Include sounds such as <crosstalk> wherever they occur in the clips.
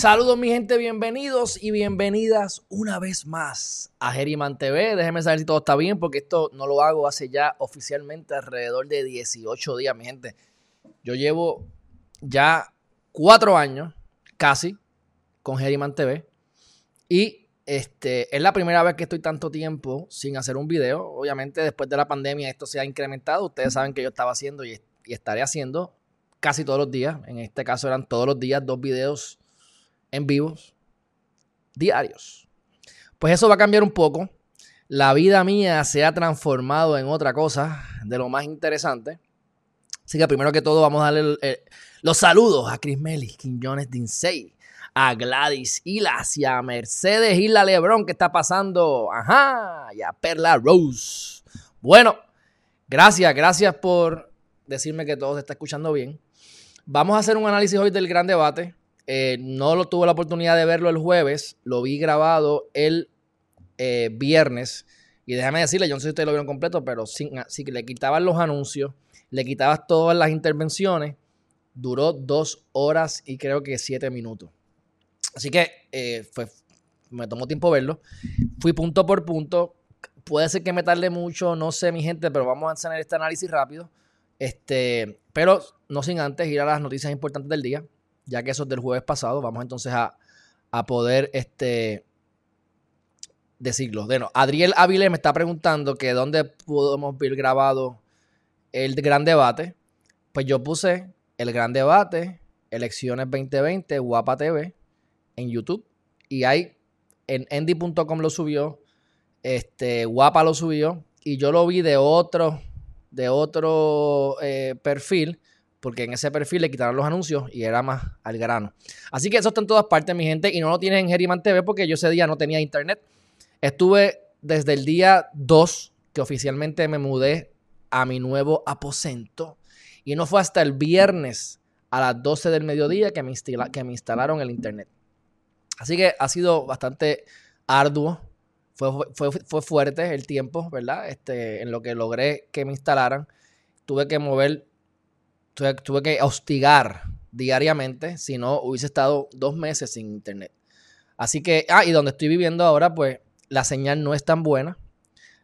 Saludos mi gente, bienvenidos y bienvenidas una vez más a Geriman TV. Déjenme saber si todo está bien porque esto no lo hago hace ya oficialmente alrededor de 18 días, mi gente. Yo llevo ya cuatro años casi con Geriman TV y este, es la primera vez que estoy tanto tiempo sin hacer un video. Obviamente después de la pandemia esto se ha incrementado. Ustedes saben que yo estaba haciendo y, y estaré haciendo casi todos los días. En este caso eran todos los días dos videos en vivos diarios. Pues eso va a cambiar un poco. La vida mía se ha transformado en otra cosa de lo más interesante. Así que primero que todo vamos a darle los saludos a Chris Mellis, Quiñones Dinsey, a Gladys Hilas y a Mercedes Isla Lebrón que está pasando. Ajá, y a Perla Rose. Bueno, gracias, gracias por decirme que todo se está escuchando bien. Vamos a hacer un análisis hoy del gran debate. Eh, no lo tuve la oportunidad de verlo el jueves, lo vi grabado el eh, viernes. Y déjame decirle, yo no sé si ustedes lo vieron completo, pero si, si le quitaban los anuncios, le quitabas todas las intervenciones, duró dos horas y creo que siete minutos. Así que eh, me tomó tiempo verlo. Fui punto por punto. Puede ser que me tarde mucho, no sé, mi gente, pero vamos a hacer este análisis rápido. Este, pero no sin antes ir a las noticias importantes del día ya que eso es del jueves pasado, vamos entonces a, poder este, decirlo. Bueno, Adriel Avilés me está preguntando que dónde podemos ver grabado el gran debate. Pues yo puse el gran debate, elecciones 2020, Guapa TV, en YouTube. Y hay, en endy.com lo subió, este, Guapa lo subió, y yo lo vi de otro, de otro eh, perfil porque en ese perfil le quitaron los anuncios y era más al grano. Así que eso está en todas partes, mi gente, y no lo tienen en Geriman TV porque yo ese día no tenía internet. Estuve desde el día 2 que oficialmente me mudé a mi nuevo aposento y no fue hasta el viernes a las 12 del mediodía que me, que me instalaron el internet. Así que ha sido bastante arduo, fue, fue, fue fuerte el tiempo, ¿verdad? Este, en lo que logré que me instalaran. Tuve que mover tuve, que hostigar diariamente, si no hubiese estado dos meses sin internet. Así que, ah, y donde estoy viviendo ahora, pues la señal no es tan buena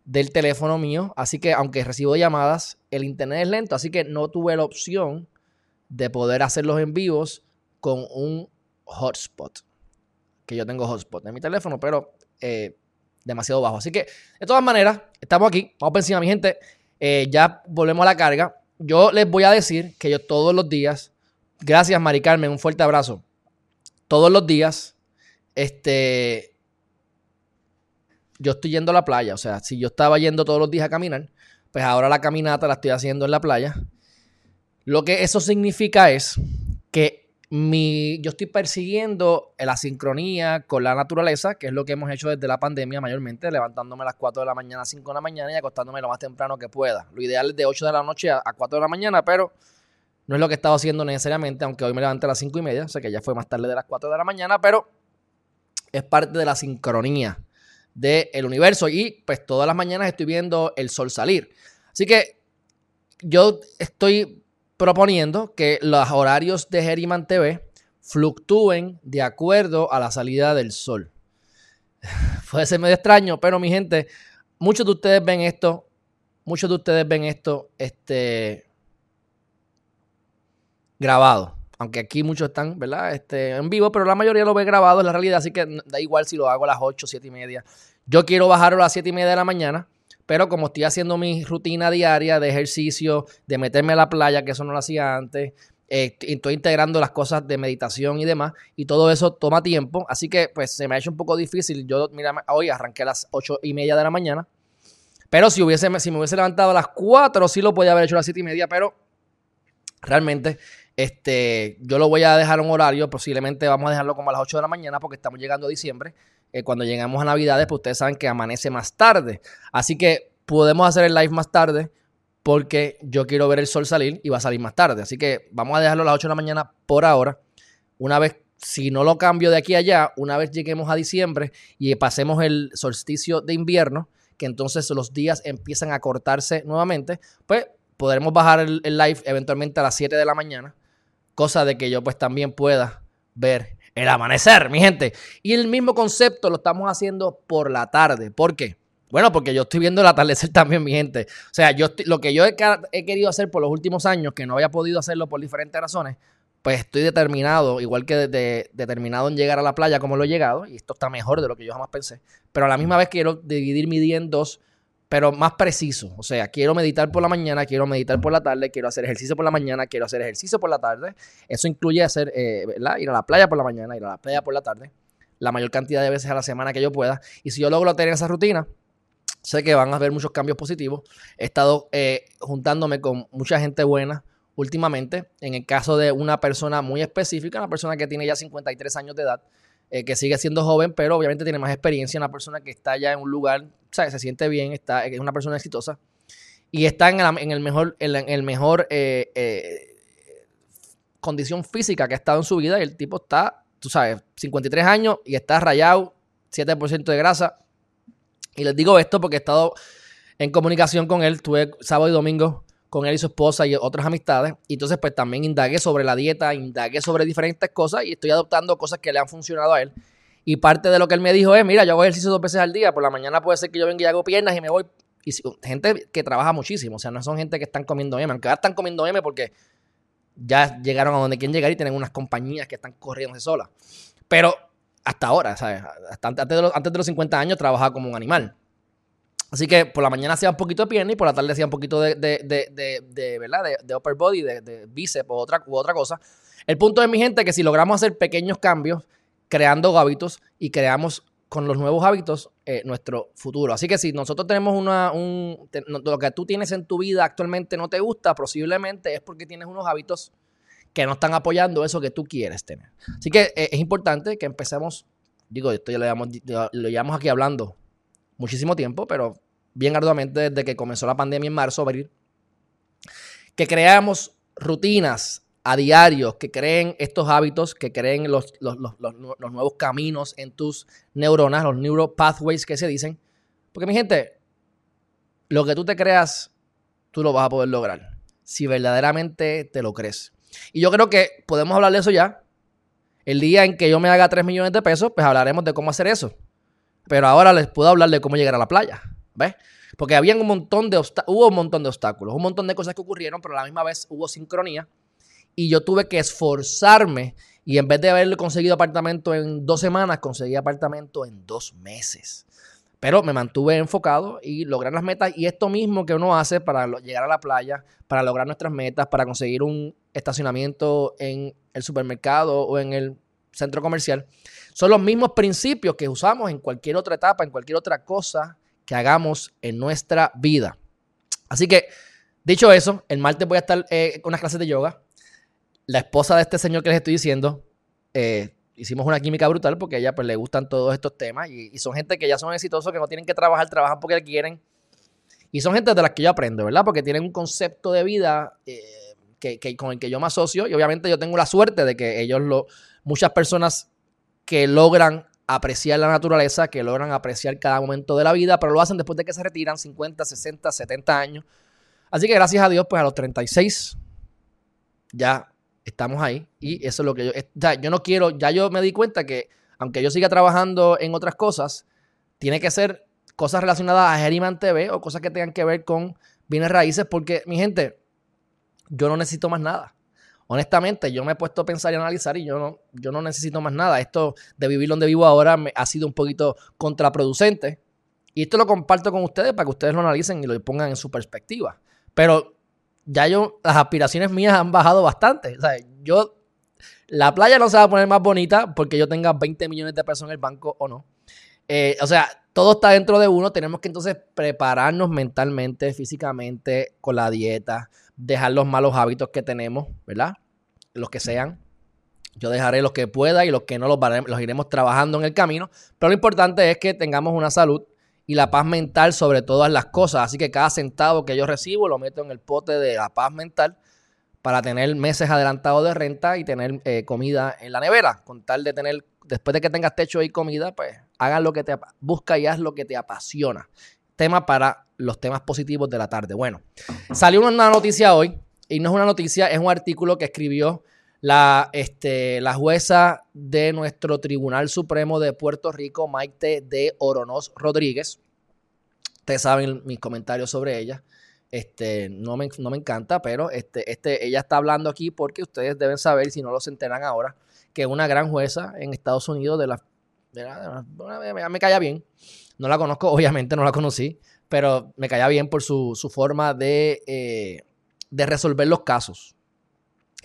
del teléfono mío, así que aunque recibo llamadas, el internet es lento, así que no tuve la opción de poder hacer los en vivos con un hotspot, que yo tengo hotspot en mi teléfono, pero eh, demasiado bajo. Así que, de todas maneras, estamos aquí, vamos por encima, mi gente, eh, ya volvemos a la carga yo les voy a decir que yo todos los días, gracias Mari Carmen, un fuerte abrazo. Todos los días, este, yo estoy yendo a la playa. O sea, si yo estaba yendo todos los días a caminar, pues ahora la caminata la estoy haciendo en la playa. Lo que eso significa es que mi, yo estoy persiguiendo la sincronía con la naturaleza, que es lo que hemos hecho desde la pandemia mayormente, levantándome a las 4 de la mañana, 5 de la mañana y acostándome lo más temprano que pueda. Lo ideal es de 8 de la noche a, 4 de la mañana, pero no es lo que he estado haciendo necesariamente, aunque hoy me levanté a las 5 y media, o sea que ya fue más tarde de las 4 de la mañana, pero es parte de la sincronía del universo y pues todas las mañanas estoy viendo el sol salir. Así que yo estoy proponiendo que los horarios de Geriman TV fluctúen de acuerdo a la salida del sol. <laughs> Puede ser medio extraño, pero mi gente, muchos de ustedes ven esto, muchos de ustedes ven esto este, grabado. Aunque aquí muchos están, ¿verdad? Este, en vivo, pero la mayoría lo ve grabado en la realidad, así que da igual si lo hago a las 8, 7 y media. Yo quiero bajarlo a las 7 y media de la mañana pero como estoy haciendo mi rutina diaria de ejercicio, de meterme a la playa, que eso no lo hacía antes, eh, estoy integrando las cosas de meditación y demás, y todo eso toma tiempo, así que pues se me ha hecho un poco difícil. Yo, mira, hoy arranqué a las ocho y media de la mañana, pero si, hubiese, si me hubiese levantado a las 4, sí lo podía haber hecho a las 7 y media, pero realmente este, yo lo voy a dejar un horario, posiblemente vamos a dejarlo como a las 8 de la mañana porque estamos llegando a diciembre. Eh, cuando llegamos a Navidades, pues ustedes saben que amanece más tarde. Así que podemos hacer el live más tarde porque yo quiero ver el sol salir y va a salir más tarde. Así que vamos a dejarlo a las 8 de la mañana por ahora. Una vez, si no lo cambio de aquí a allá, una vez lleguemos a diciembre y pasemos el solsticio de invierno, que entonces los días empiezan a cortarse nuevamente, pues podremos bajar el, live eventualmente a las 7 de la mañana, cosa de que yo pues también pueda ver el amanecer, mi gente. Y el mismo concepto lo estamos haciendo por la tarde. ¿Por qué? Bueno, porque yo estoy viendo el atardecer <laughs> también, mi gente. O sea, yo lo que yo he, querido hacer por los últimos años, que no había podido hacerlo por diferentes razones, pues estoy determinado, igual que determinado en llegar a la playa como lo he llegado, y esto está mejor de lo que yo jamás pensé, pero a la misma vez quiero dividir mi día en dos, pero más preciso. O sea, quiero meditar por la mañana, quiero meditar por la tarde, quiero hacer ejercicio por la mañana, quiero hacer ejercicio por la tarde. Eso incluye hacer, eh. Ir a la playa por la mañana, ir a la playa por la tarde, la mayor cantidad de veces a la semana que yo pueda. Y si yo logro tener esa rutina, sé que van a haber muchos cambios positivos. He estado eh, juntándome con mucha gente buena últimamente. En el caso de una persona muy específica, una persona que tiene ya 53 años de edad, eh, que sigue siendo joven, pero obviamente tiene más experiencia, una persona que está ya en un lugar, ¿sabes? se siente bien, está, es una persona exitosa y está en, el mejor, en, el mejor eh, condición física que ha estado en su vida y el tipo está, tú sabes, 53 años y está rayado, 7% de grasa, y les digo esto porque he estado en comunicación con él, tuve sábado y domingo con él y su esposa y otras amistades. Y entonces pues también indagué sobre la dieta, indagué sobre diferentes cosas y estoy adoptando cosas que le han funcionado a él. Y parte de lo que él me dijo es, mira, yo hago ejercicio dos veces al día, por la mañana puede ser que yo venga y hago piernas y me voy. Y gente que trabaja muchísimo, o sea, no son gente que están comiendo M, aunque ya están comiendo M porque ya llegaron a donde quieren llegar y tienen unas compañías que están corriendo solas. Pero hasta ahora, ¿sabes? Antes de, los, antes de los 50 años trabajaba como un animal. Así que por la mañana hacía un poquito de pierna y por la tarde hacía un poquito de, de, de, de ¿verdad? De, upper body, de, bíceps o otra, u otra cosa. El punto es, mi gente, que si logramos hacer pequeños cambios, creando hábitos y creamos con los nuevos hábitos eh, nuestro futuro. Así que si nosotros tenemos una, un, lo que tú tienes en tu vida actualmente no te gusta, posiblemente es porque tienes unos hábitos que no están apoyando eso que tú quieres tener. Así que eh, es importante que empecemos, digo, esto ya lo llevamos, lo llevamos aquí hablando muchísimo tiempo, pero bien arduamente desde que comenzó la pandemia en marzo, abril, que creamos rutinas a diario, que creen estos hábitos, que creen los, los, nuevos caminos en tus neuronas, los neuropathways que se dicen. Porque mi gente, lo que tú te creas, tú lo vas a poder lograr. Si verdaderamente te lo crees. Y yo creo que podemos hablar de eso ya. El día en que yo me haga 3 millones de pesos, pues hablaremos de cómo hacer eso. Pero ahora les puedo hablar de cómo llegar a la playa. ¿Ves? Porque había un montón de hubo un montón de obstáculos, un montón de cosas que ocurrieron, pero a la misma vez hubo sincronía. Y yo tuve que esforzarme y en vez de haberle conseguido apartamento en dos semanas, conseguí apartamento en dos meses. Pero me mantuve enfocado y lograr las metas. Y esto mismo que uno hace para llegar a la playa, para lograr nuestras metas, para conseguir un estacionamiento en el supermercado o en el centro comercial, son los mismos principios que usamos en cualquier otra etapa, en cualquier otra cosa que hagamos en nuestra vida. Así que, dicho eso, el martes voy a estar eh, con unas clases de yoga. La esposa de este señor que les estoy diciendo, eh, hicimos una química brutal porque a ella pues, le gustan todos estos temas y, son gente que ya son exitosos, que no tienen que trabajar, trabajan porque quieren. Y son gente de las que yo aprendo, ¿verdad? Porque tienen un concepto de vida eh, que, con el que yo me asocio y obviamente yo tengo la suerte de que ellos lo, muchas personas que logran apreciar la naturaleza, que logran apreciar cada momento de la vida, pero lo hacen después de que se retiran 50, 60, 70 años. Así que gracias a Dios, pues a los 36 ya estamos ahí y eso es lo que yo, yo no quiero, ya yo me di cuenta que aunque yo siga trabajando en otras cosas, tiene que ser cosas relacionadas a Geriman TV o cosas que tengan que ver con bienes raíces, porque mi gente, yo no necesito más nada honestamente, yo me he puesto a pensar y analizar y yo no, yo no necesito más nada. Esto de vivir donde vivo ahora me ha sido un poquito contraproducente. Y esto lo comparto con ustedes para que ustedes lo analicen y lo pongan en su perspectiva. Pero ya yo, las aspiraciones mías han bajado bastante. O sea, yo, la playa no se va a poner más bonita porque yo tenga 20 millones de pesos en el banco o no. Eh, o sea, todo está dentro de uno. Tenemos que entonces prepararnos mentalmente, físicamente, con la dieta, dejar los malos hábitos que tenemos, ¿verdad? Los que sean. Yo dejaré los que pueda y los que no los, los iremos trabajando en el camino. Pero lo importante es que tengamos una salud y la paz mental sobre todas las cosas. Así que cada centavo que yo recibo lo meto en el pote de la paz mental para tener meses adelantados de renta y tener eh, comida en la nevera. Con tal de tener, después de que tengas techo y comida, pues hagan lo que te busca y haz lo que te apasiona. Tema para los temas positivos de la tarde. Bueno, salió una noticia hoy y no es una noticia, es un artículo que escribió la, este, la jueza de nuestro Tribunal Supremo de Puerto Rico, Maite de Oronos Rodríguez. Ustedes saben mis comentarios sobre ella. Este, no, me, no me encanta, pero este, este, ella está hablando aquí porque ustedes deben saber, si no lo se enteran ahora, que una gran jueza en Estados Unidos de la... me caía bien. No la conozco, <laughs> obviamente no la conocí, pero me caía bien por su, forma de, eh, de resolver los casos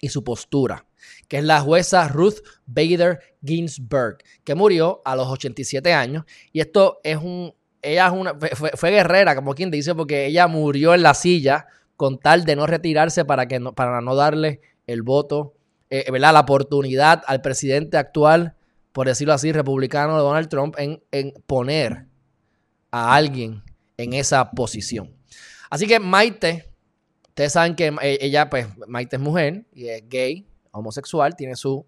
y su postura, que es la jueza Ruth Bader Ginsburg, que murió a los 87 años. Y esto es un, ella es una, fue, guerrera, como quien dice, porque ella murió en la silla con tal de no retirarse para, que no, para no darle el voto, eh, ¿verdad? la oportunidad al presidente actual, por decirlo así, republicano Donald Trump, en, en poner a alguien en esa posición. Así que Maite Ustedes saben que eh, ella, pues, Maite es mujer y es gay, homosexual, tiene su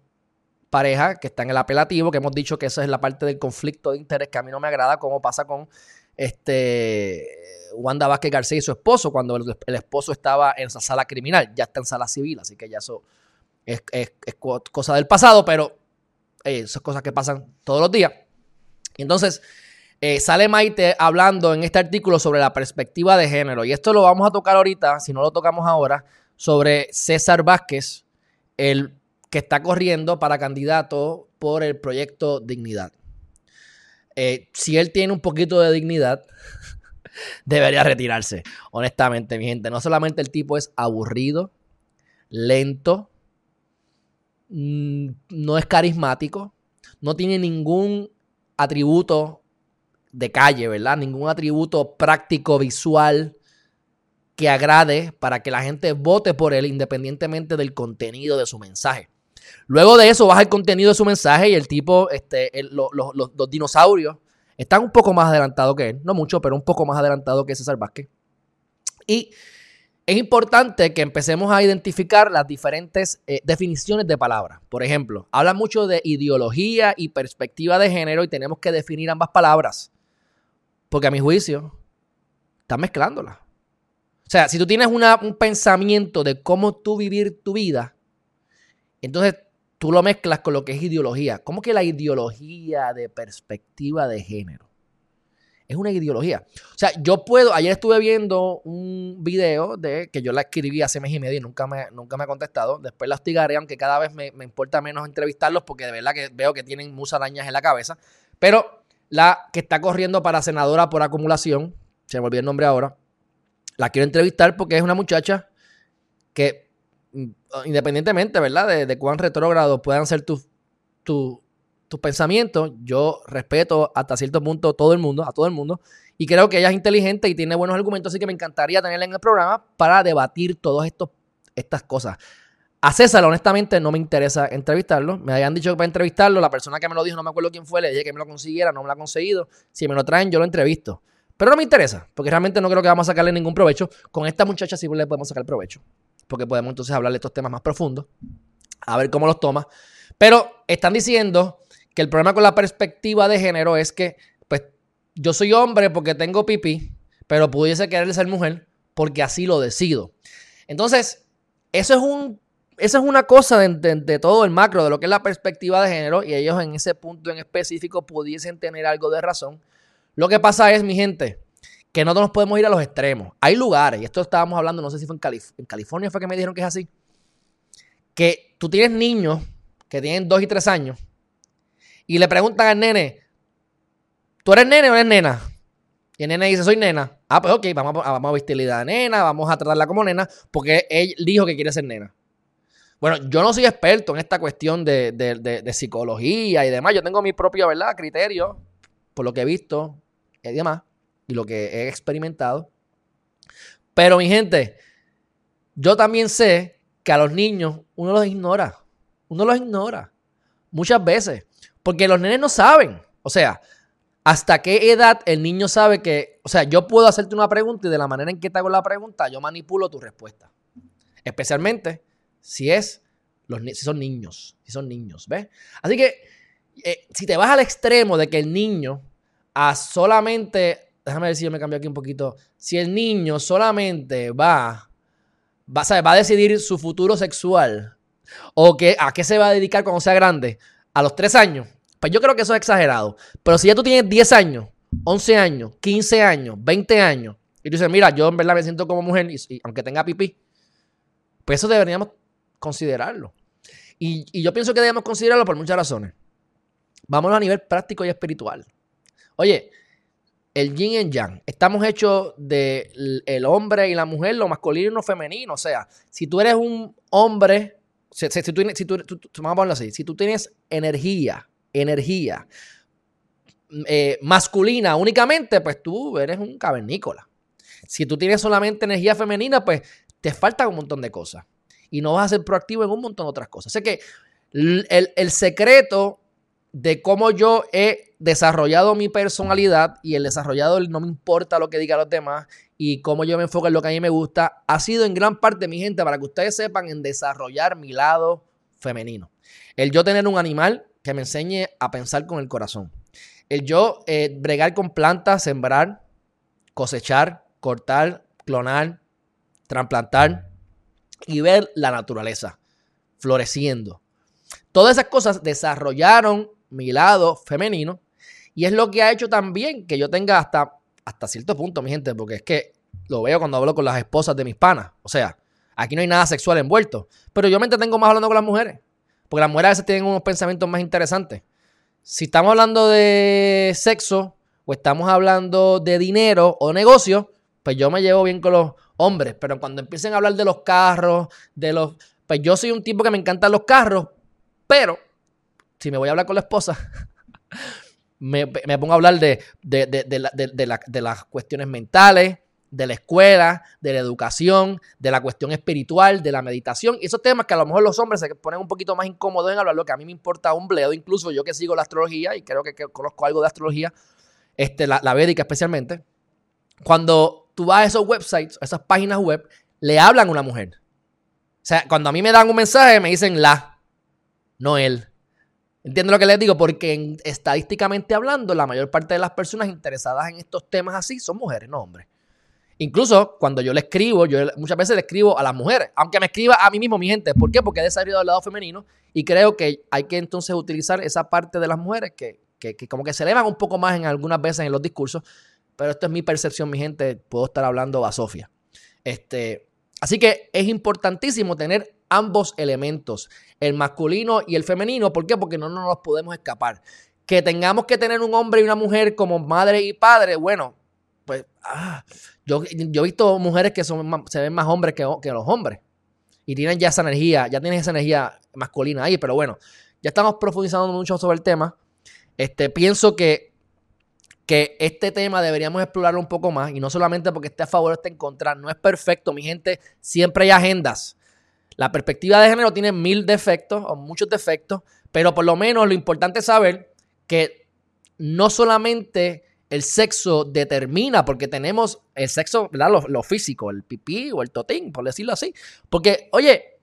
pareja que está en el apelativo, que hemos dicho que esa es la parte del conflicto de interés que a mí no me agrada, como pasa con este Wanda Vázquez García y su esposo, cuando el, esposo estaba en esa sala criminal, ya está en sala civil, así que ya eso es, cosa del pasado, pero eh, esas cosas que pasan todos los días. Entonces, eh, sale Maite hablando en este artículo sobre la perspectiva de género. Y esto lo vamos a tocar ahorita, si no lo tocamos ahora, sobre César Vázquez, el que está corriendo para candidato por el proyecto Dignidad. Eh, si él tiene un poquito de dignidad, <laughs> debería retirarse. Honestamente, mi gente. No solamente el tipo es aburrido, lento, mm, no es carismático, no tiene ningún atributo de calle, ¿verdad? Ningún atributo práctico, visual que agrade para que la gente vote por él independientemente del contenido de su mensaje. Luego de eso baja el contenido de su mensaje y el tipo, este, los, dinosaurios están un poco más adelantados que él, no mucho, pero un poco más adelantado que César Vázquez. Y es importante que empecemos a identificar las diferentes eh, definiciones de palabras. Por ejemplo, habla mucho de ideología y perspectiva de género y tenemos que definir ambas palabras. Porque a mi juicio, estás mezclándola. O sea, si tú tienes un pensamiento de cómo tú vivir tu vida, entonces tú lo mezclas con lo que es ideología. ¿Cómo que la ideología de perspectiva de género? Es una ideología. O sea, yo puedo, ayer estuve viendo un video de que yo la escribí hace mes y medio y nunca me, nunca me ha contestado. Después la hostigaré, aunque cada vez me, me importa menos entrevistarlos porque de verdad que veo que tienen musarañas en la cabeza. Pero la que está corriendo para senadora por acumulación, se me olvidó el nombre ahora, la quiero entrevistar porque es una muchacha que, mm, independientemente, ¿verdad?, de, cuán retrógrado puedan ser tus pensamientos, yo respeto hasta cierto punto todo el mundo, a todo el mundo, y creo que ella es inteligente y tiene buenos argumentos, así que me encantaría tenerla en el programa para debatir todas estas cosas. A César, honestamente, no me interesa entrevistarlo. Me habían dicho que para entrevistarlo, la persona que me lo dijo, no me acuerdo quién fue, le dije que me lo consiguiera, no me lo ha conseguido. Si me lo traen, yo lo entrevisto. Pero no me interesa, porque realmente no creo que vamos a sacarle ningún provecho. Con esta muchacha sí le podemos sacar provecho, porque podemos entonces hablar de estos temas más profundos, a ver cómo los toma. Pero están diciendo que el problema con la perspectiva de género es que, pues, yo soy hombre porque tengo pipí, pero pudiese querer ser mujer porque así lo decido. Entonces, eso es un esa es una cosa de, todo el macro, de lo que es la perspectiva de género, y ellos en ese punto en específico pudiesen tener algo de razón. Lo que pasa es, mi gente, que no nos podemos ir a los extremos. Hay lugares, y esto estábamos hablando, no sé si fue en, en California, fue que me dijeron que es así, que tú tienes niños que tienen dos y tres años y le preguntan al nene, ¿tú eres nene o eres nena? Y el nene dice, soy nena. Ah, pues ok, vamos a, vamos a vestirle nena, vamos a tratarla como nena, porque él dijo que quiere ser nena. Bueno, yo no soy experto en esta cuestión de, psicología y demás. Yo tengo mi propio, ¿verdad?, criterio por lo que he visto y demás y lo que he experimentado. Pero mi gente, yo también sé que a los niños uno los ignora. Uno los ignora. Muchas veces. Porque los nenes no saben. O sea, ¿hasta qué edad el niño sabe que... O sea, yo puedo hacerte una pregunta y de la manera en que te hago la pregunta, yo manipulo tu respuesta. Especialmente si es los, si son niños. Si son niños, ¿ves? Así que eh, si te vas al extremo de que el niño a solamente... Déjame ver si yo me cambio aquí un poquito. Si el niño solamente va... Va, va a decidir su futuro sexual o que, a qué se va a dedicar cuando sea grande a los 3 años, pues yo creo que eso es exagerado. Pero si ya tú tienes 10 años, 11 años, 15 años, 20 años, y tú dices, mira, yo en verdad me siento como mujer, y, aunque tenga pipí, pues eso deberíamos considerarlo. Y, yo pienso que debemos considerarlo por muchas razones. Vámonos a nivel práctico y espiritual. Oye, el yin y yang. Estamos hechos del el hombre y la mujer, lo masculino y lo femenino. O sea, si tú eres un hombre, si, tú, vamos a ponerlo así, si tú tienes energía, energía eh, masculina únicamente, pues tú eres un cavernícola. Si tú tienes solamente energía femenina, pues te falta un montón de cosas. Y no vas a ser proactivo en un montón de otras cosas. Sé que el, el secreto de cómo yo he desarrollado mi personalidad y el desarrollado no me importa lo que digan los demás y cómo yo me enfoco en lo que a mí me gusta, ha sido en gran parte, mi gente, para que ustedes sepan, en desarrollar mi lado femenino. El yo tener un animal que me enseñe a pensar con el corazón. El yo eh, bregar con plantas, sembrar, cosechar, cortar, clonar, trasplantar y ver la naturaleza floreciendo. Todas esas cosas desarrollaron mi lado femenino y es lo que ha hecho también que yo tenga hasta, hasta cierto punto, mi gente, porque es que lo veo cuando hablo con las esposas de mis panas. O sea, aquí no hay nada sexual envuelto, pero yo me entretengo más hablando con las mujeres. Porque las mujeres a veces tienen unos pensamientos más interesantes. Si estamos hablando de sexo o estamos hablando de dinero o negocio, pues yo me llevo bien con los hombres. Pero cuando empiecen a hablar de los carros, de los... Pues yo soy un tipo que me encantan los carros, pero si me voy a hablar con la esposa, <laughs> me, pongo a hablar de, de las cuestiones mentales, de la escuela, de la educación, de la cuestión espiritual, de la meditación. Y esos temas que a lo mejor los hombres se ponen un poquito más incómodos en hablar, lo que a mí me importa un bledo, incluso yo que sigo la astrología y creo que, conozco algo de astrología, este, la, la védica especialmente. Cuando tú vas a esos websites, a esas páginas web, le hablan a una mujer. O sea, cuando a mí me dan un mensaje, me dicen la, no él. ¿Entiendes lo que les digo? Porque estadísticamente hablando, la mayor parte de las personas interesadas en estos temas así son mujeres, no hombres. Incluso cuando yo le escribo, yo muchas veces le escribo a las mujeres, aunque me escriba a mí mismo, mi gente. ¿Por qué? Porque he desarrollado el lado femenino y creo que hay que entonces utilizar esa parte de las mujeres que, como que se elevan un poco más en algunas veces en los discursos. Pero esto es mi percepción, mi gente. Puedo estar hablando a Sofía. Este, así que es importantísimo tener ambos elementos, el masculino y el femenino. ¿Por qué? Porque no nos los podemos escapar. Que tengamos que tener un hombre y una mujer como madre y padre, bueno, pues, ah, yo, yo, he visto mujeres que son se ven más hombres que, los hombres. Y tienen ya esa energía, ya tienen esa energía masculina ahí. Pero bueno, ya estamos profundizando mucho sobre el tema. Este, pienso que, que este tema deberíamos explorarlo un poco más. Y no solamente porque esté a favor o esté en contra. No es perfecto, mi gente. Siempre hay agendas. La perspectiva de género tiene mil defectos o muchos defectos. Pero por lo menos lo importante es saber que no solamente el sexo determina, porque tenemos el sexo, ¿verdad? Lo, físico, el pipí o el totín, por decirlo así. Porque, oye,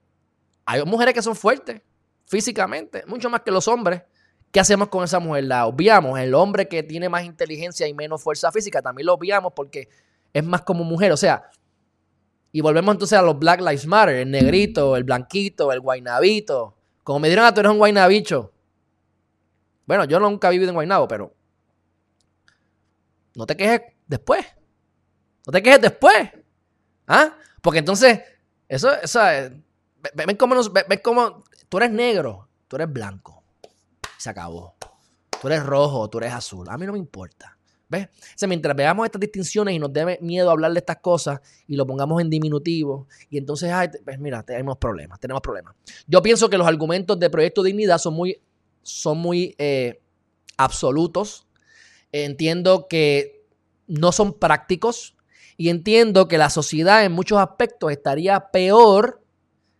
hay mujeres que son fuertes físicamente, mucho más que los hombres. ¿Qué hacemos con esa mujer? La obviamos. El hombre que tiene más inteligencia y menos fuerza física también lo obviamos porque es más como mujer. O sea, y volvemos entonces a los Black Lives Matter, el negrito, el blanquito, el guainabito. Como me dieron a ah, tú eres un guaynabicho. Bueno, yo nunca he vivido en Guaynabo, pero no te quejes después. No te quejes después. ¿Ah? Porque entonces, eso, eso, ven cómo, ven cómo tú eres negro, tú eres blanco. Se acabó. Tú eres rojo, tú eres azul. A mí no me importa. ¿Ves? O sea, mientras veamos estas distinciones y nos dé miedo hablar de estas cosas y lo pongamos en diminutivo, y entonces, ay, pues mira, tenemos problemas, tenemos problemas. Yo pienso que los argumentos de Proyecto Dignidad son muy, son muy eh, absolutos, entiendo que no son prácticos y entiendo que la sociedad en muchos aspectos estaría peor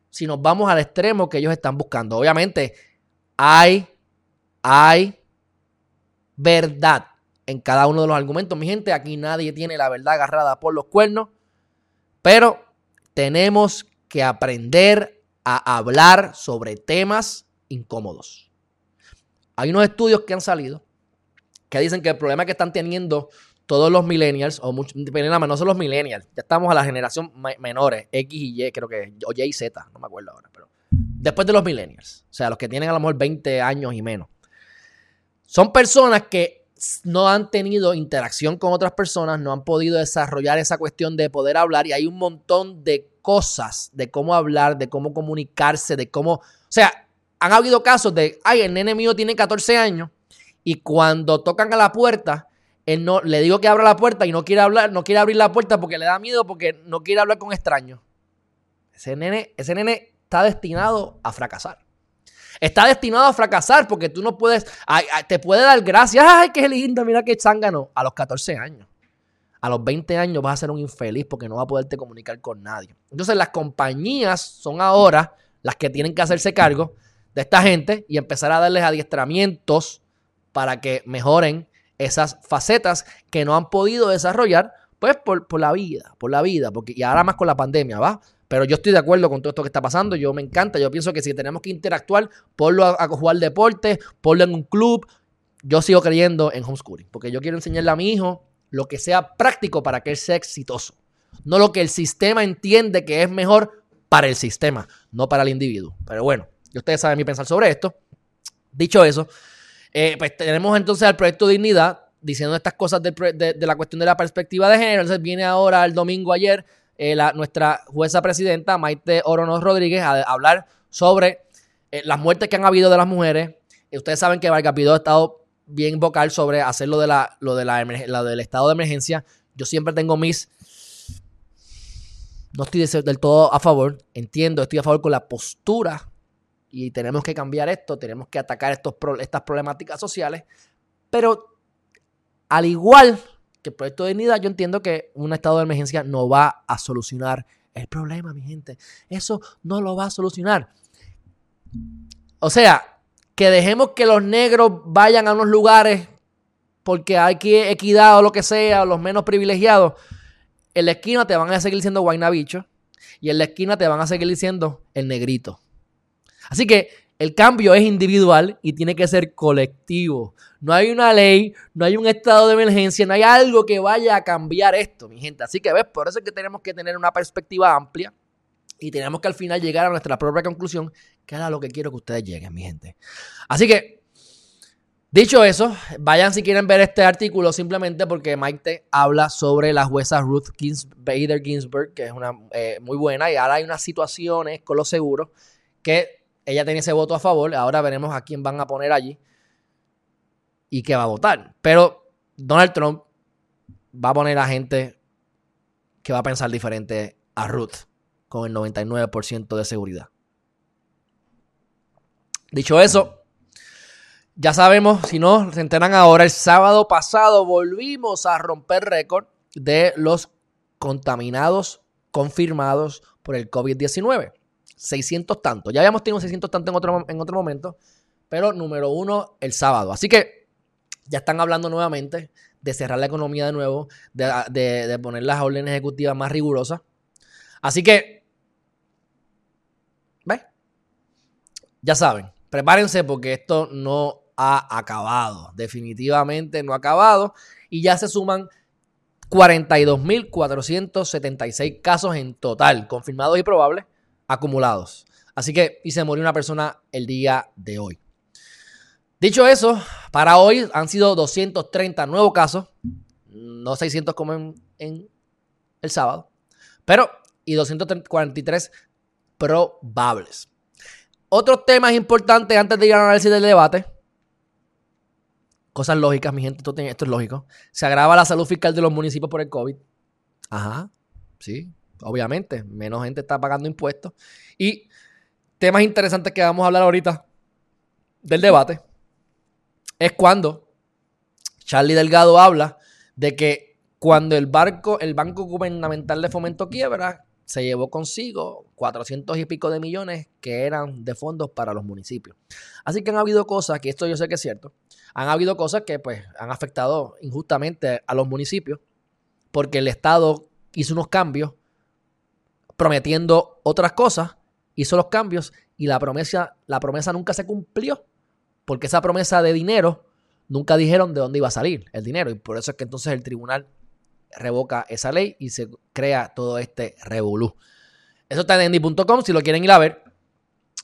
si nos vamos al extremo que ellos están buscando. Obviamente hay hay verdad en cada uno de los argumentos. Mi gente, aquí nadie tiene la verdad agarrada por los cuernos, pero tenemos que aprender a hablar sobre temas incómodos. Hay unos estudios que han salido que dicen que el problema que están teniendo todos los millennials, o muchos, no son los millennials, ya estamos a la generación menores, X y Y, creo que, o Y y Z, no me acuerdo ahora, pero después de los millennials, o sea, los que tienen a lo mejor 20 años y menos, son personas que no han tenido interacción con otras personas, no han podido desarrollar esa cuestión de poder hablar y hay un montón de cosas de cómo hablar, de cómo comunicarse, de cómo, o sea, han habido casos de, ay, el nene mío tiene 14 años y cuando tocan a la puerta, él no, le digo que abra la puerta y no quiere hablar, no quiere abrir la puerta porque le da miedo, porque no quiere hablar con extraños. Ese nene, ese nene está destinado a fracasar. Está destinado a fracasar porque tú no puedes, te puede dar gracias, ay, qué lindo, mira qué zángano, a los 14 años. A los 20 años vas a ser un infeliz porque no vas a poderte comunicar con nadie. Entonces las compañías son ahora las que tienen que hacerse cargo de esta gente y empezar a darles adiestramientos para que mejoren esas facetas que no han podido desarrollar, pues por, la vida, por la vida, porque y ahora más con la pandemia, ¿va? Pero yo estoy de acuerdo con todo esto que está pasando, yo me encanta, yo pienso que si tenemos que interactuar, ponlo a, a jugar deporte, ponlo en un club, yo sigo creyendo en homeschooling, porque yo quiero enseñarle a mi hijo lo que sea práctico para que él sea exitoso, no lo que el sistema entiende que es mejor para el sistema, no para el individuo. Pero bueno, ustedes saben mi pensar sobre esto. Dicho eso, eh, pues tenemos entonces al proyecto Dignidad diciendo estas cosas de, la cuestión de la perspectiva de género. Entonces viene ahora el domingo ayer eh, nuestra jueza presidenta Maite Oronos Rodríguez a, hablar sobre eh, las muertes que han habido de las mujeres. ustedes saben que Vargas ha estado bien vocal sobre hacer lo, de la, lo, de la, del estado de emergencia. Yo siempre tengo mis... No estoy del todo a favor, entiendo, estoy a favor con la postura y tenemos que cambiar esto, tenemos que atacar estos, estas problemáticas sociales, pero al igual que el proyecto de dignidad, yo entiendo que un estado de emergencia no va a solucionar el problema, mi gente. Eso no lo va a solucionar. O sea, que dejemos que los negros vayan a unos lugares porque hay que equidad o lo que sea, o los menos privilegiados. En la esquina te van a seguir diciendo guaynabicho y en la esquina te van a seguir diciendo el negrito. Así que el cambio es individual y tiene que ser colectivo. No hay una ley, no hay un estado de emergencia, no hay algo que vaya a cambiar esto, mi gente. Así que ves, por eso es que tenemos que tener una perspectiva amplia y tenemos que al final llegar a nuestra propia conclusión, que es a lo que quiero que ustedes lleguen, mi gente. Así que, dicho eso, vayan si quieren ver este artículo simplemente porque Mike habla sobre la jueza Ruth Bader Ginsburg, que es una eh, muy buena, y ahora hay unas situaciones con los seguros que ella tenía ese voto a favor, ahora veremos a quién van a poner allí y qué va a votar. Pero Donald Trump va a poner a gente que va a pensar diferente a Ruth con el 99% de seguridad. Dicho eso, ya sabemos, si no se enteran ahora, el sábado pasado volvimos a romper récord de los contaminados confirmados por el COVID-19. 600 tantos. Ya habíamos tenido 600 tantos en otro, en otro momento, pero número uno el sábado. Así que ya están hablando nuevamente de cerrar la economía de nuevo, de, poner las órdenes ejecutivas más rigurosas. Así que, ¿ves? Ya saben, prepárense porque esto no ha acabado. Definitivamente no ha acabado. Y ya se suman 42.476 casos en total, confirmados y probables, acumulados. Así que, y se murió una persona el día de hoy. Dicho eso, para hoy han sido 230 nuevos casos, no 600 como en, el sábado, pero y 243 probables. Otros temas importantes antes de ir al análisis del debate. Cosas lógicas, mi gente, esto es lógico. Se agrava la salud fiscal de los municipios por el COVID. Ajá, sí, obviamente, menos gente está pagando impuestos. Y temas interesantes que vamos a hablar ahorita del debate es cuando Charlie Delgado habla de que cuando el barco, el Banco Gubernamental de Fomento quiebra, se llevó consigo 400 y pico de millones que eran de fondos para los municipios. Así que han habido cosas, que esto yo sé que es cierto, han habido cosas que pues han afectado injustamente a los municipios porque el Estado hizo unos cambios prometiendo otras cosas, hizo los cambios y la promesa, la promesa nunca se cumplió porque esa promesa de dinero nunca dijeron de dónde iba a salir el dinero y por eso es que entonces el tribunal revoca esa ley y se crea todo este revolú. Eso está en endy.com si lo quieren ir a ver.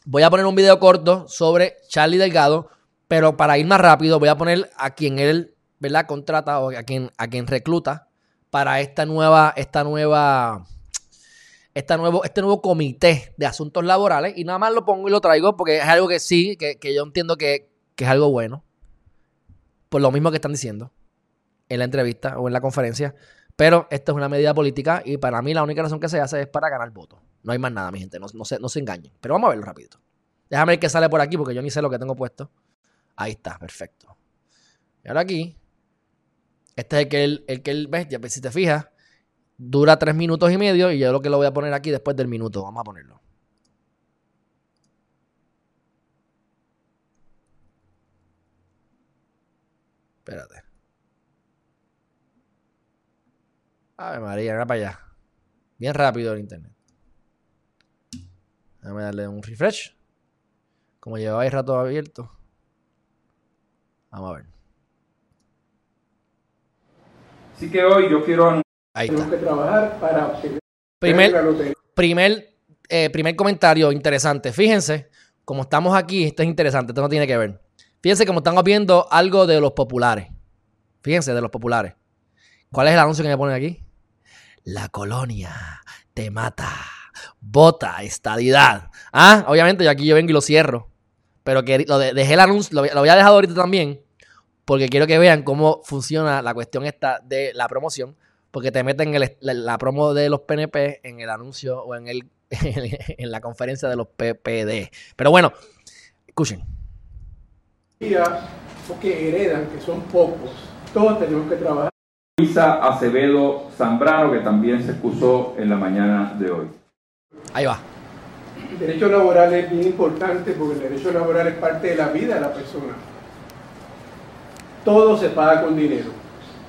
Voy a poner un video corto sobre Charlie Delgado, pero para ir más rápido voy a poner a quien él, ¿verdad? contrata o a quien, a quien recluta para esta nueva, esta nueva, esta nuevo, este nuevo comité de asuntos laborales. Y nada más lo pongo y lo traigo porque es algo que sí, que, yo entiendo que, que es algo bueno. Por lo mismo que están diciendo en la entrevista o en la conferencia. Pero esta es una medida política y para mí la única razón que se hace es para ganar votos. No hay más nada, mi gente. No, se, no se engañen. Pero vamos a verlo rapidito. Déjame ver qué sale por aquí porque yo ni sé lo que tengo puesto. Ahí está, perfecto. Y ahora aquí. Este es el que él, el que él ves, si te fijas, dura tres minutos y medio y yo lo que lo voy a poner aquí después del minuto. Vamos a ponerlo. Espérate. Ave María, era para allá. Bien rápido el internet. Déjame darle un refresh. Como lleváis rato abierto. Vamos a ver. Así que hoy yo quiero Ahí está. que trabajar para primer, primer, eh, primer comentario interesante. Fíjense, como estamos aquí, esto es interesante, esto no tiene que ver. Fíjense como estamos viendo algo de los populares. Fíjense, de los populares. ¿Cuál es el anuncio que me ponen aquí? La colonia te mata. Vota, estadidad. Ah, obviamente yo aquí yo vengo y lo cierro. Pero que lo dejé el anuncio, lo, lo voy a dejar ahorita también. Porque quiero que vean cómo funciona la cuestión esta de la promoción. Porque te meten el, la, promo de los PNP en el anuncio o en, el, <laughs> en la conferencia de los PPD. Pero bueno, escuchen. Porque heredan, que son pocos. Todos tenemos que trabajar. Luisa Acevedo Zambrano, que también se excusó en la mañana de hoy. Ahí va. El derecho laboral es bien importante porque el derecho laboral es parte de la vida de la persona. Todo se paga con dinero.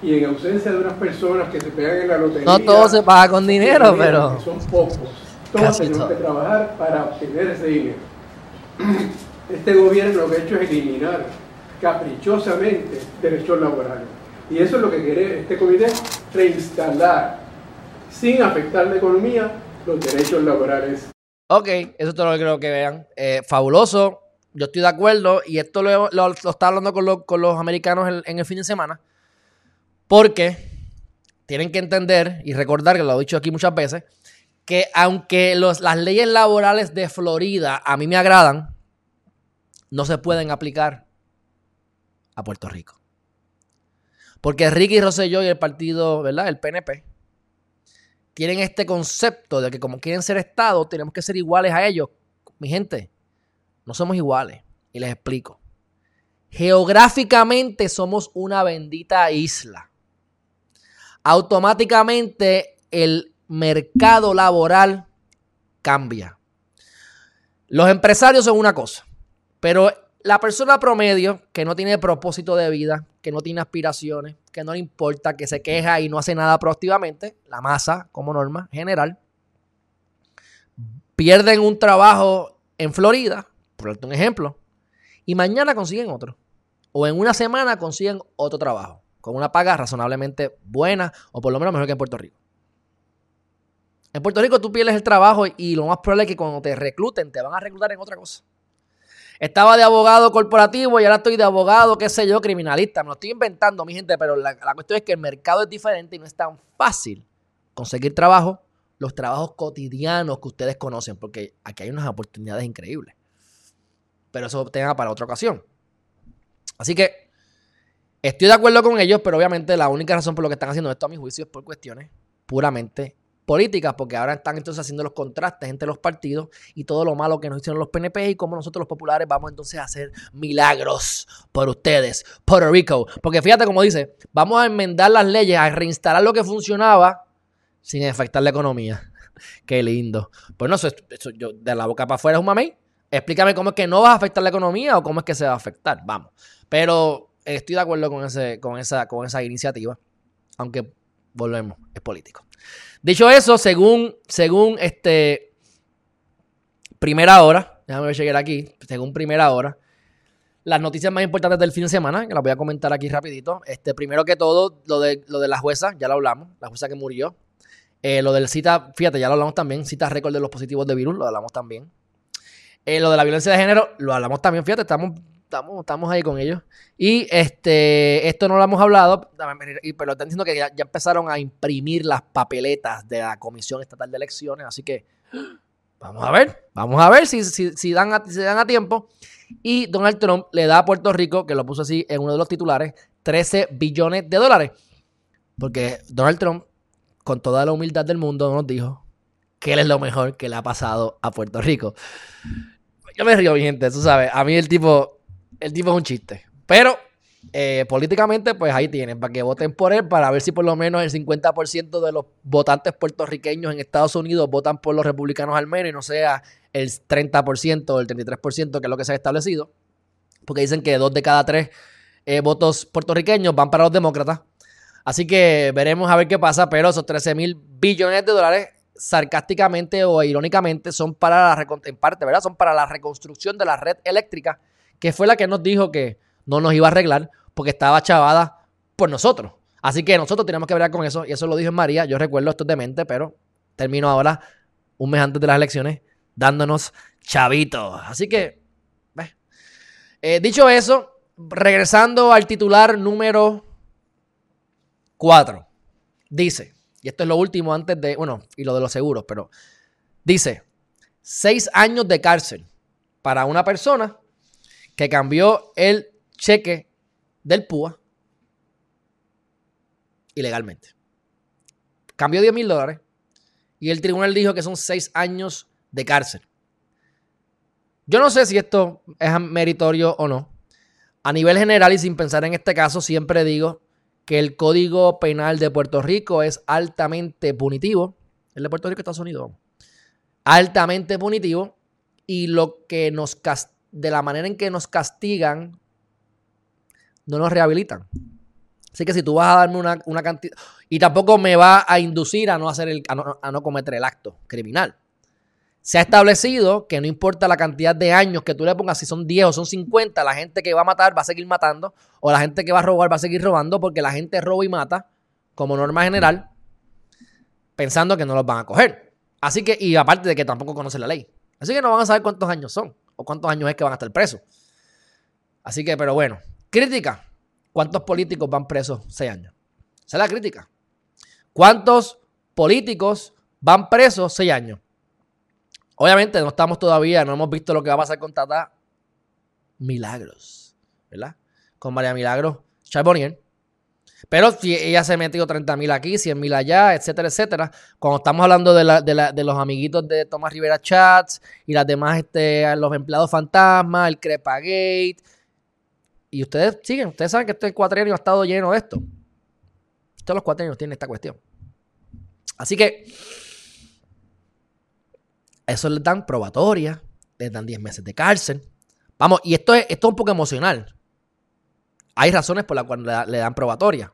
Y en ausencia de unas personas que se pegan en la lotería. No todo se paga con dinero, pero. Son pocos. Todos tenemos que trabajar para obtener ese dinero. <clears throat> Este gobierno lo que ha hecho es eliminar caprichosamente derechos laborales y eso es lo que quiere este comité, reinstalar, sin afectar la economía, los derechos laborales. Ok, eso es todo lo que creo que vean. Eh, fabuloso, yo estoy de acuerdo y esto lo, lo, estaba hablando con, los americanos en, el fin de semana, porque tienen que entender y recordar, que lo he dicho aquí muchas veces, que aunque las leyes laborales de Florida a mí me agradan, no se pueden aplicar a Puerto Rico. Porque Ricky Rosselló y el partido, ¿verdad? El PNP, tienen este concepto de que como quieren ser Estado, tenemos que ser iguales a ellos. Mi gente, no somos iguales. Y les explico. Geográficamente somos una bendita isla. Automáticamente el mercado laboral cambia. Los empresarios son una cosa, pero la persona promedio que no tiene propósito de vida, que no tiene aspiraciones, que no le importa, que se queja y no hace nada proactivamente, la masa como norma general, pierden un trabajo en Florida, por un ejemplo, y mañana consiguen otro. O en una semana consiguen otro trabajo, con una paga razonablemente buena, o por lo menos mejor que en Puerto Rico. En Puerto Rico tú pierdes el trabajo y lo más probable es que cuando te recluten te van a reclutar en otra cosa. Estaba de abogado corporativo y ahora estoy de abogado, qué sé yo, criminalista. Me lo estoy inventando, mi gente, pero la, cuestión es que el mercado es diferente y no es tan fácil conseguir trabajo, los trabajos cotidianos que ustedes conocen, porque aquí hay unas oportunidades increíbles. Pero eso tenga para otra ocasión. Así que estoy de acuerdo con ellos, pero obviamente la única razón por lo que están haciendo esto a mi juicio es por cuestiones puramente políticas, porque ahora están entonces haciendo los contrastes entre los partidos y todo lo malo que nos hicieron los PNP y cómo nosotros los populares vamos entonces a hacer milagros por ustedes, Puerto Rico. Porque fíjate como dice, vamos a enmendar las leyes, a reinstalar lo que funcionaba sin afectar la economía. <laughs> Qué lindo. Pues no, eso, eso yo, de la boca para afuera es un mamey. Explícame cómo es que no va a afectar la economía o cómo es que se va a afectar. Vamos. Pero estoy de acuerdo con, ese, con, esa, con esa iniciativa. Aunque volvemos, es político. Dicho eso, según, según este primera hora, déjame llegar aquí, según primera hora, las noticias más importantes del fin de semana, que las voy a comentar aquí rapidito. Este, primero que todo, lo de, lo de la jueza, ya lo hablamos, la jueza que murió. Eh, lo del cita, fíjate, ya lo hablamos también, cita récord de los positivos de virus, lo hablamos también. Eh, lo de la violencia de género, lo hablamos también, fíjate, estamos, estamos, estamos ahí con ellos. Y este, esto no lo hemos hablado, pero están diciendo que ya, empezaron a imprimir las papeletas de la Comisión Estatal de Elecciones, así que <gasps> vamos a ver, vamos a ver si, si, dan, si dan a tiempo. Y Donald Trump le da a Puerto Rico, que lo puso así en uno de los titulares, 13 billones de dólares. Porque Donald Trump, con toda la humildad del mundo, nos dijo que él es lo mejor que le ha pasado a Puerto Rico. Yo me río, mi gente, tú sabes. A mí el tipo, el tipo es un chiste. Pero eh, políticamente, pues ahí tienen, para que voten por él, para ver si por lo menos el 50% de los votantes puertorriqueños en Estados Unidos votan por los republicanos al menos y no sea el 30% o el 33%, que es lo que se ha establecido. Porque dicen que dos de cada tres eh, votos puertorriqueños van para los demócratas. Así que veremos a ver qué pasa, pero esos 13 mil billones de dólares sarcásticamente o irónicamente son para la en parte, ¿verdad? Son para la reconstrucción de la red eléctrica, que fue la que nos dijo que no nos iba a arreglar porque estaba chavada por nosotros. Así que nosotros tenemos que ver con eso, y eso lo dijo María. Yo recuerdo esto de mente, pero termino ahora, un mes antes de las elecciones, dándonos chavitos. Así que, eh, dicho eso, regresando al titular número 4, dice, y esto es lo último antes de, bueno, y lo de los seguros, pero dice, seis años de cárcel para una persona que cambió el cheque del PUA ilegalmente. Cambió 10 mil dólares y el tribunal dijo que son seis años de cárcel. Yo no sé si esto es meritorio o no. A nivel general y sin pensar en este caso, siempre digo que el Código Penal de Puerto Rico es altamente punitivo. El de Puerto Rico, Estados Unidos. Altamente punitivo. Y lo que nos de la manera en que nos castigan, no nos rehabilitan. Así que si tú vas a darme una, cantidad. Y tampoco me va a inducir a no hacer el, a no cometer el acto criminal. Se ha establecido que no importa la cantidad de años que tú le pongas, si son 10 o son 50, la gente que va a matar va a seguir matando, o la gente que va a robar va a seguir robando, porque la gente roba y mata, como norma general, pensando que no los van a coger. Así que, y aparte de que tampoco conocen la ley. Así que no van a saber cuántos años son, o cuántos años es que van a estar presos. Así que, pero bueno, crítica. ¿Cuántos políticos van presos 6 años? Esa es la crítica. ¿Cuántos políticos van presos 6 años? Obviamente no estamos todavía, no hemos visto lo que va a pasar con Tata Milagros, ¿verdad? Con María Milagros Charbonnier. Pero si ella se ha metido 30 mil aquí, 100 mil allá, etcétera, etcétera. Cuando estamos hablando de, los amiguitos de Tomás Rivera Chats y las demás, este, los empleados fantasmas, el Crepagate. Y ustedes siguen, ustedes saben que este cuatrienio ha estado lleno de esto. Todos los cuatrienios tienen esta cuestión. Así que eso les dan probatoria, les dan 10 meses de cárcel. Vamos, y esto es, esto un poco emocional. Hay razones por las cuales le, dan probatoria.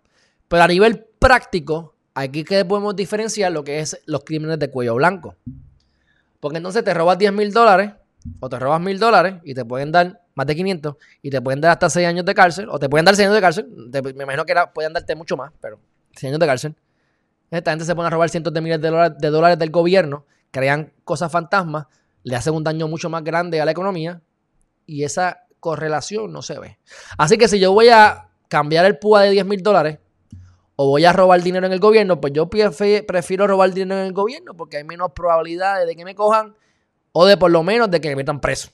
Pero a nivel práctico, aquí que podemos diferenciar lo que es los crímenes de cuello blanco. Porque entonces te robas 10 mil dólares o te robas mil dólares y te pueden dar más de 500 y te pueden dar hasta 6 años de cárcel o te pueden dar 6 años de cárcel. me imagino que pueden darte mucho más, pero 6 años de cárcel. Esta gente se pone a robar cientos de miles de dólares del gobierno crean cosas fantasmas, le hacen un daño mucho más grande a la economía y esa correlación no se ve. Así que si yo voy a cambiar el PUA de 10 mil dólares o voy a robar dinero en el gobierno, pues yo prefiero robar dinero en el gobierno porque hay menos probabilidades de que me cojan o de por lo menos de que me metan preso.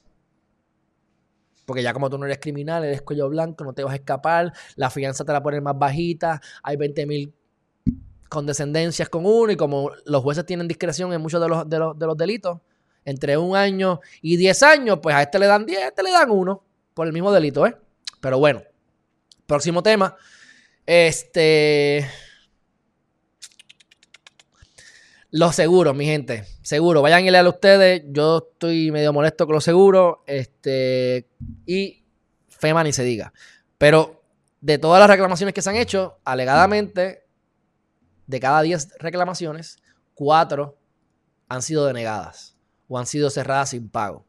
Porque ya como tú no eres criminal, eres cuello blanco, no te vas a escapar, la fianza te la ponen más bajita, hay 20 mil condescendencias con uno y como los jueces tienen discreción en muchos de los, de los, delitos, entre un año y diez años, pues a este le dan diez, a este le dan uno por el mismo delito, ¿eh? Pero bueno, próximo tema. Este. Los seguros, mi gente. Seguro. Vayan y lean ustedes. Yo estoy medio molesto con los seguros. Este. Y FEMA ni se diga. Pero de todas las reclamaciones que se han hecho, alegadamente, de cada 10 reclamaciones, 4 han sido denegadas o han sido cerradas sin pago.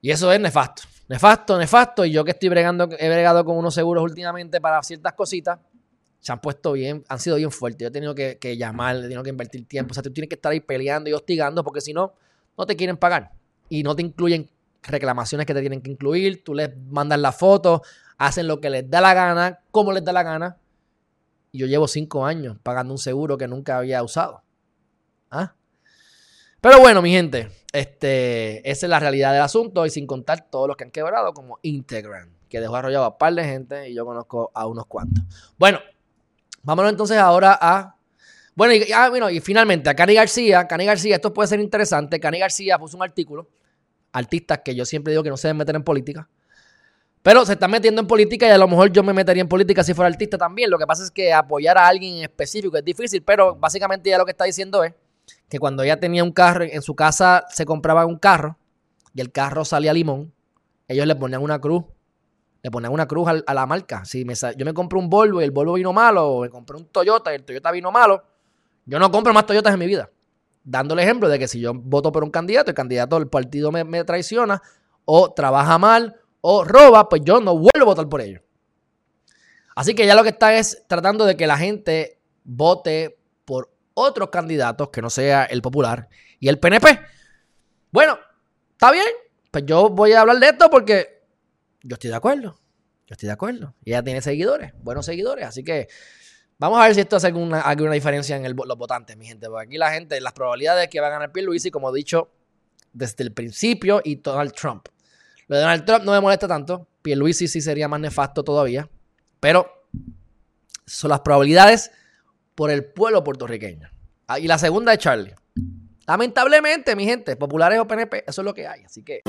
Y eso es nefasto. Nefasto, nefasto. Y yo que estoy bregando, he bregado con unos seguros últimamente para ciertas cositas, se han puesto bien, han sido bien fuertes. Yo he tenido que, llamar, he tenido que invertir tiempo. O sea, tú tienes que estar ahí peleando y hostigando porque si no, no te quieren pagar. Y no te incluyen reclamaciones que te tienen que incluir. Tú les mandas la foto, hacen lo que les da la gana, como les da la gana. Y yo llevo cinco años pagando un seguro que nunca había usado. ¿Ah? Pero bueno, mi gente, este, esa es la realidad del asunto y sin contar todos los que han quebrado, como Integran, que dejó arrollado a un par de gente y yo conozco a unos cuantos. Bueno, vámonos entonces ahora a. Bueno, y, ah, bueno, y finalmente a Cani García. Cani García, esto puede ser interesante. Cani García puso un artículo, artistas que yo siempre digo que no se deben meter en política. Pero se están metiendo en política y a lo mejor yo me metería en política si fuera artista también. Lo que pasa es que apoyar a alguien en específico es difícil, pero básicamente ya lo que está diciendo es que cuando ella tenía un carro, en su casa se compraba un carro y el carro salía limón, ellos le ponían una cruz. Le ponían una cruz a, la marca. Si me, yo me compré un Volvo y el Volvo vino malo, o me compré un Toyota y el Toyota vino malo, yo no compro más Toyotas en mi vida. Dando el ejemplo de que si yo voto por un candidato, el candidato del partido me, me traiciona, o trabaja mal, o roba, pues yo no vuelvo a votar por ellos. Así que ya lo que está es tratando de que la gente vote otros candidatos que no sea el popular y el PNP. Bueno, está bien. Pues yo voy a hablar de esto porque yo estoy de acuerdo. Yo estoy de acuerdo. Y ella tiene seguidores, buenos seguidores. Así que vamos a ver si esto hace alguna, alguna diferencia en los votantes, mi gente. Porque aquí la gente, las probabilidades de que va a ganar y como he dicho desde el principio, y Donald Trump. Lo de Donald Trump no me molesta tanto. Pierluisi sí sería más nefasto todavía. Pero son las probabilidades por el pueblo puertorriqueño. Ah, y la segunda es Charlie. Lamentablemente, mi gente, populares o PNP, eso es lo que hay. Así que